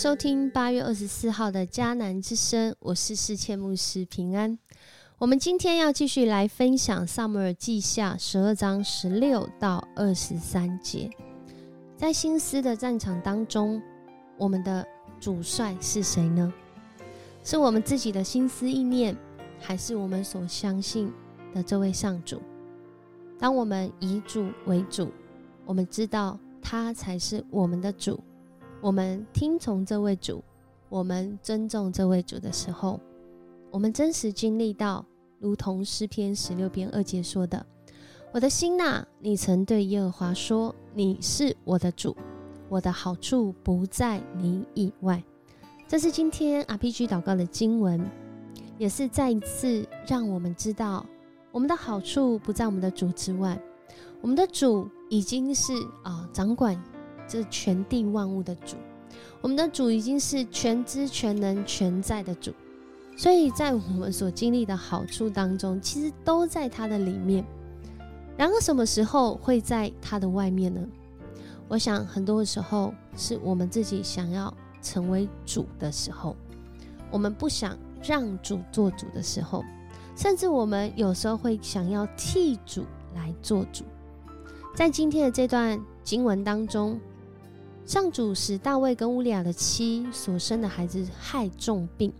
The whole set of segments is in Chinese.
收听八月二十四号的迦南之声，我是世谦牧师平安。我们今天要继续来分享萨姆尔记下十二章十六到二十三节。在心思的战场当中，我们的主帅是谁呢？是我们自己的心思意念，还是我们所相信的这位上主？当我们以主为主，我们知道他才是我们的主。我们听从这位主，我们尊重这位主的时候，我们真实经历到，如同诗篇十六篇二节说的：“我的心呐，你曾对耶和华说，你是我的主，我的好处不在你以外。”这是今天 RPG 祷告的经文，也是再一次让我们知道，我们的好处不在我们的主之外，我们的主已经是啊掌管。这全地万物的主，我们的主已经是全知全能全在的主，所以在我们所经历的好处当中，其实都在他的里面。然而，什么时候会在他的外面呢？我想，很多的时候是我们自己想要成为主的时候，我们不想让主做主的时候，甚至我们有时候会想要替主来做主。在今天的这段经文当中。上主使大卫跟乌利亚的妻所生的孩子害重病，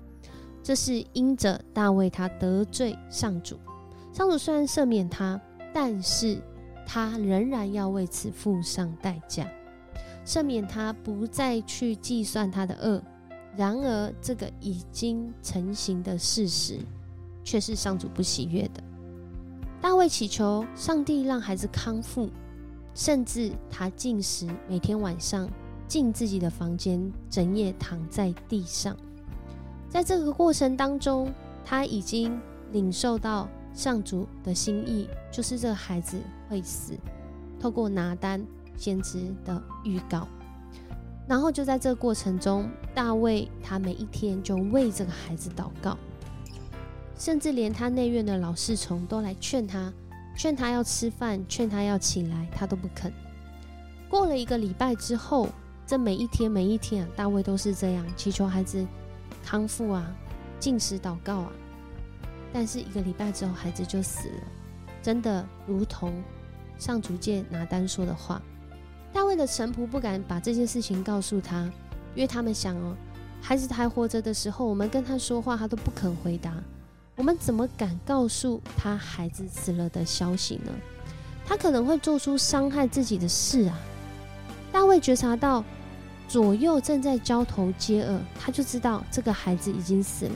这是因着大卫他得罪上主。上主虽然赦免他，但是他仍然要为此付上代价。赦免他，不再去计算他的恶。然而，这个已经成型的事实，却是上主不喜悦的。大卫祈求上帝让孩子康复。甚至他进食，每天晚上进自己的房间，整夜躺在地上。在这个过程当中，他已经领受到上主的心意，就是这个孩子会死。透过拿单先知的预告，然后就在这个过程中，大卫他每一天就为这个孩子祷告，甚至连他内院的老侍从都来劝他。劝他要吃饭，劝他要起来，他都不肯。过了一个礼拜之后，这每一天每一天啊，大卫都是这样祈求孩子康复啊，进食祷告啊。但是一个礼拜之后，孩子就死了，真的如同上主界拿单说的话。大卫的臣仆不敢把这件事情告诉他，因为他们想哦，孩子还活着的时候，我们跟他说话，他都不肯回答。我们怎么敢告诉他孩子死了的消息呢？他可能会做出伤害自己的事啊！大卫觉察到左右正在交头接耳，他就知道这个孩子已经死了，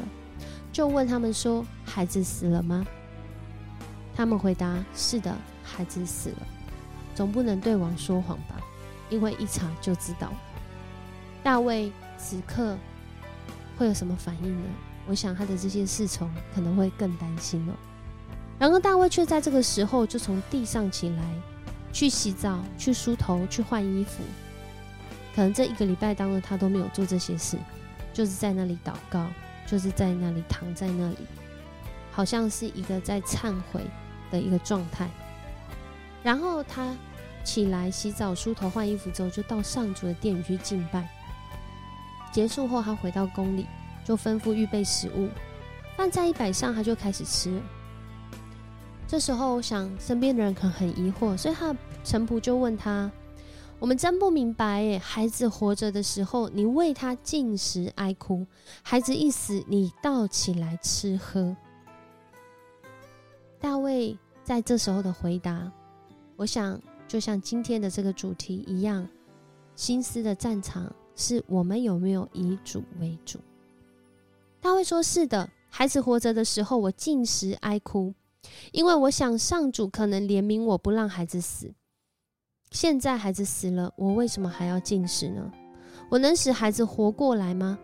就问他们说：“孩子死了吗？”他们回答：“是的，孩子死了。”总不能对王说谎吧？因为一查就知道。大卫此刻会有什么反应呢？我想他的这些侍从可能会更担心了。然而大卫却在这个时候就从地上起来，去洗澡、去梳头、去换衣服。可能这一个礼拜当中他都没有做这些事，就是在那里祷告，就是在那里躺在那里，好像是一个在忏悔的一个状态。然后他起来洗澡、梳头、换衣服之后，就到上主的殿里去敬拜。结束后，他回到宫里。就吩咐预备食物，饭菜一摆上，他就开始吃。这时候，我想身边的人可能很疑惑，所以他臣仆就问他：“我们真不明白，诶，孩子活着的时候，你为他进食哀哭；孩子一死，你倒起来吃喝。”大卫在这时候的回答，我想就像今天的这个主题一样，心思的战场是我们有没有以主为主。大卫说：“是的，孩子活着的时候，我进食哀哭，因为我想上主可能怜悯我不让孩子死。现在孩子死了，我为什么还要进食呢？我能使孩子活过来吗？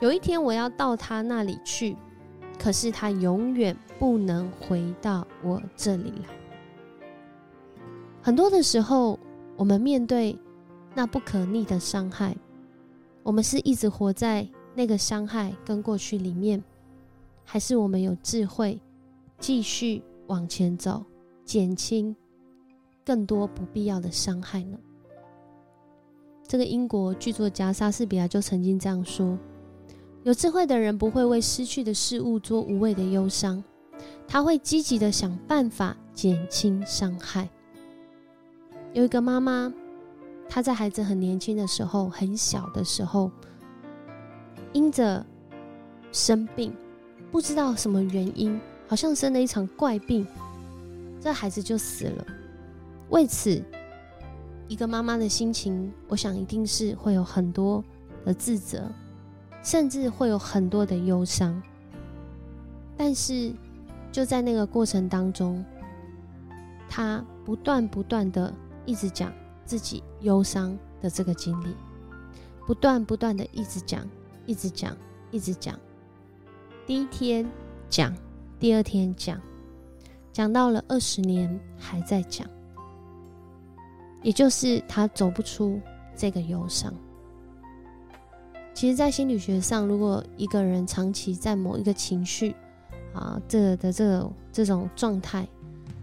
有一天我要到他那里去，可是他永远不能回到我这里来。很多的时候，我们面对那不可逆的伤害，我们是一直活在。”那个伤害跟过去里面，还是我们有智慧，继续往前走，减轻更多不必要的伤害呢？这个英国剧作家莎士比亚就曾经这样说：有智慧的人不会为失去的事物做无谓的忧伤，他会积极的想办法减轻伤害。有一个妈妈，她在孩子很年轻的时候，很小的时候，因着生病，不知道什么原因，好像生了一场怪病，这孩子就死了。为此，一个妈妈的心情，我想一定是会有很多的自责，甚至会有很多的忧伤。但是，就在那个过程当中，她不断不断的。一直讲自己忧伤的这个经历，不断不断的一直讲，一直讲，一直讲。第一天讲，第二天讲，讲到了二十年还在讲，也就是他走不出这个忧伤。其实，在心理学上，如果一个人长期在某一个情绪啊，这的这个这种状态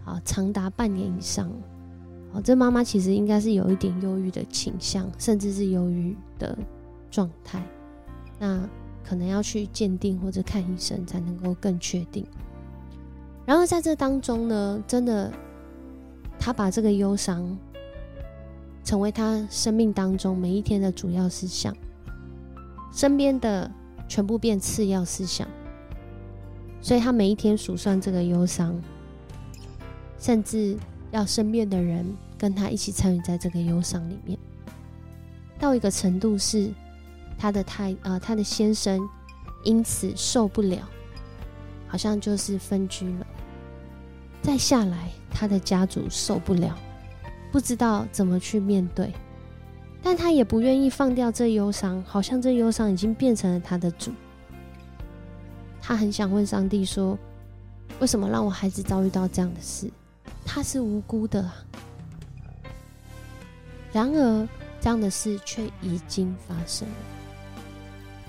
啊，长达半年以上。哦，这妈妈其实应该是有一点忧郁的倾向，甚至是忧郁的状态。那可能要去鉴定或者看医生才能够更确定。然后在这当中呢，真的，他把这个忧伤成为他生命当中每一天的主要思想，身边的全部变次要思想。所以他每一天数算这个忧伤，甚至。要身边的人跟他一起参与在这个忧伤里面，到一个程度是他的太呃，他的先生因此受不了，好像就是分居了。再下来，他的家族受不了，不知道怎么去面对，但他也不愿意放掉这忧伤，好像这忧伤已经变成了他的主。他很想问上帝说：“为什么让我孩子遭遇到这样的事？”他是无辜的啊，然而这样的事却已经发生。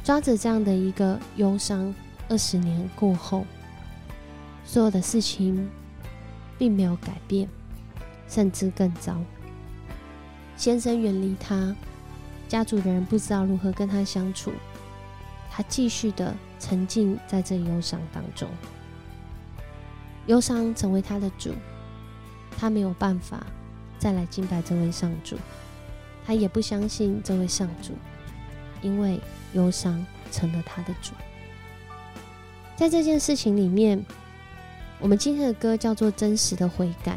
抓着这样的一个忧伤，二十年过后，所有的事情并没有改变，甚至更糟。先生远离他，家族的人不知道如何跟他相处，他继续的沉浸在这忧伤当中，忧伤成为他的主。他没有办法再来敬拜这位上主，他也不相信这位上主，因为忧伤成了他的主。在这件事情里面，我们今天的歌叫做《真实的悔改》。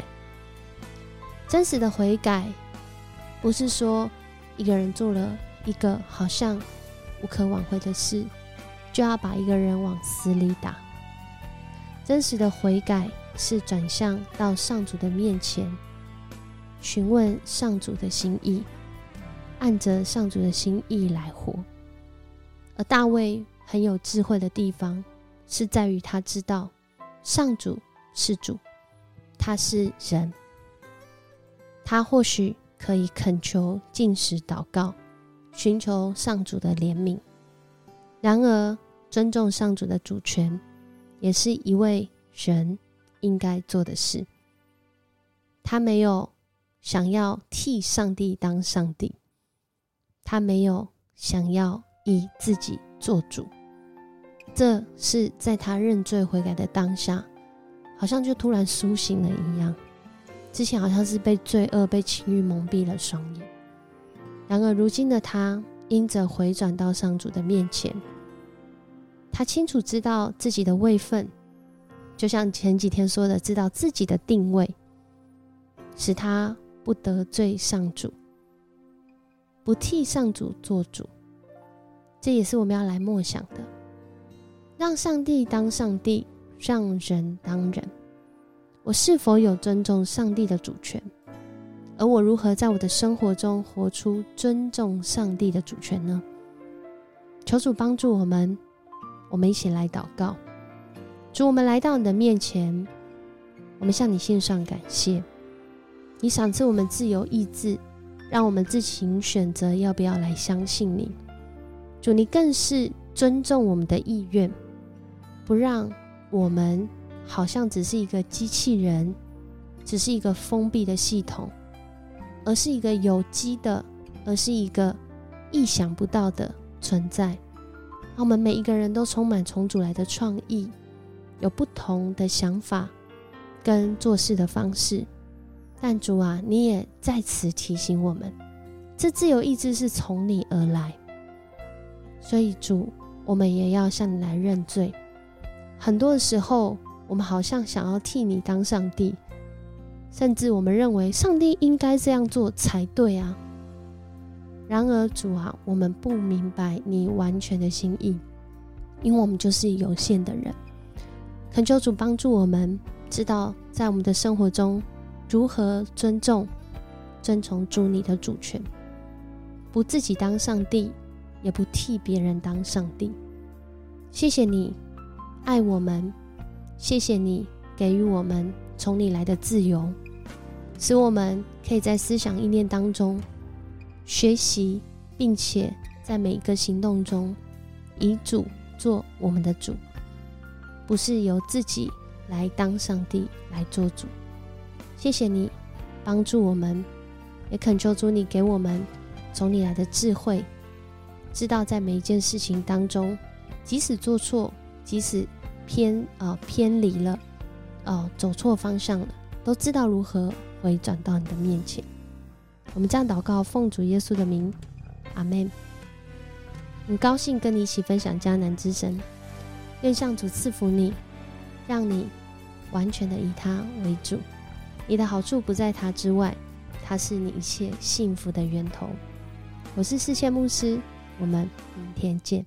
真实的悔改，不是说一个人做了一个好像无可挽回的事，就要把一个人往死里打。真实的悔改。是转向到上主的面前，询问上主的心意，按着上主的心意来活。而大卫很有智慧的地方，是在于他知道上主是主，他是人，他或许可以恳求、进食、祷告，寻求上主的怜悯。然而，尊重上主的主权，也是一位人。应该做的事，他没有想要替上帝当上帝，他没有想要以自己做主，这是在他认罪悔改的当下，好像就突然苏醒了一样。之前好像是被罪恶、被情欲蒙蔽了双眼，然而如今的他，因着回转到上主的面前，他清楚知道自己的位分。就像前几天说的，知道自己的定位，使他不得罪上主，不替上主做主。这也是我们要来默想的：让上帝当上帝，让人当人。我是否有尊重上帝的主权？而我如何在我的生活中活出尊重上帝的主权呢？求主帮助我们，我们一起来祷告。主，我们来到你的面前，我们向你献上感谢。你赏赐我们自由意志，让我们自行选择要不要来相信你。主，你更是尊重我们的意愿，不让我们好像只是一个机器人，只是一个封闭的系统，而是一个有机的，而是一个意想不到的存在。我们每一个人都充满重组来的创意，有不同的想法跟做事的方式。但主啊，你也在此提醒我们，这自由意志是从你而来。所以主，我们也要向你来认罪。很多的时候，我们好像想要替你当上帝，甚至我们认为上帝应该这样做才对啊。然而，主啊，我们不明白你完全的心意，因为我们就是有限的人。恳求主帮助我们，知道在我们的生活中如何尊重、遵从主你的主权，不自己当上帝，也不替别人当上帝。谢谢你爱我们，谢谢你给予我们从你来的自由，使我们可以在思想意念当中。学习，并且在每一个行动中，以主做我们的主，不是由自己来当上帝来做主。谢谢你帮助我们，也恳求主你给我们从你来的智慧，知道在每一件事情当中，即使做错，即使偏啊偏离了，哦走错方向了，都知道如何回转到你的面前。我们这样祷告，奉主耶稣的名，阿门。很高兴跟你一起分享迦南之神，愿上主赐福你，让你完全的以他为主。你的好处不在他之外，他是你一切幸福的源头。我是世界牧师，我们明天见。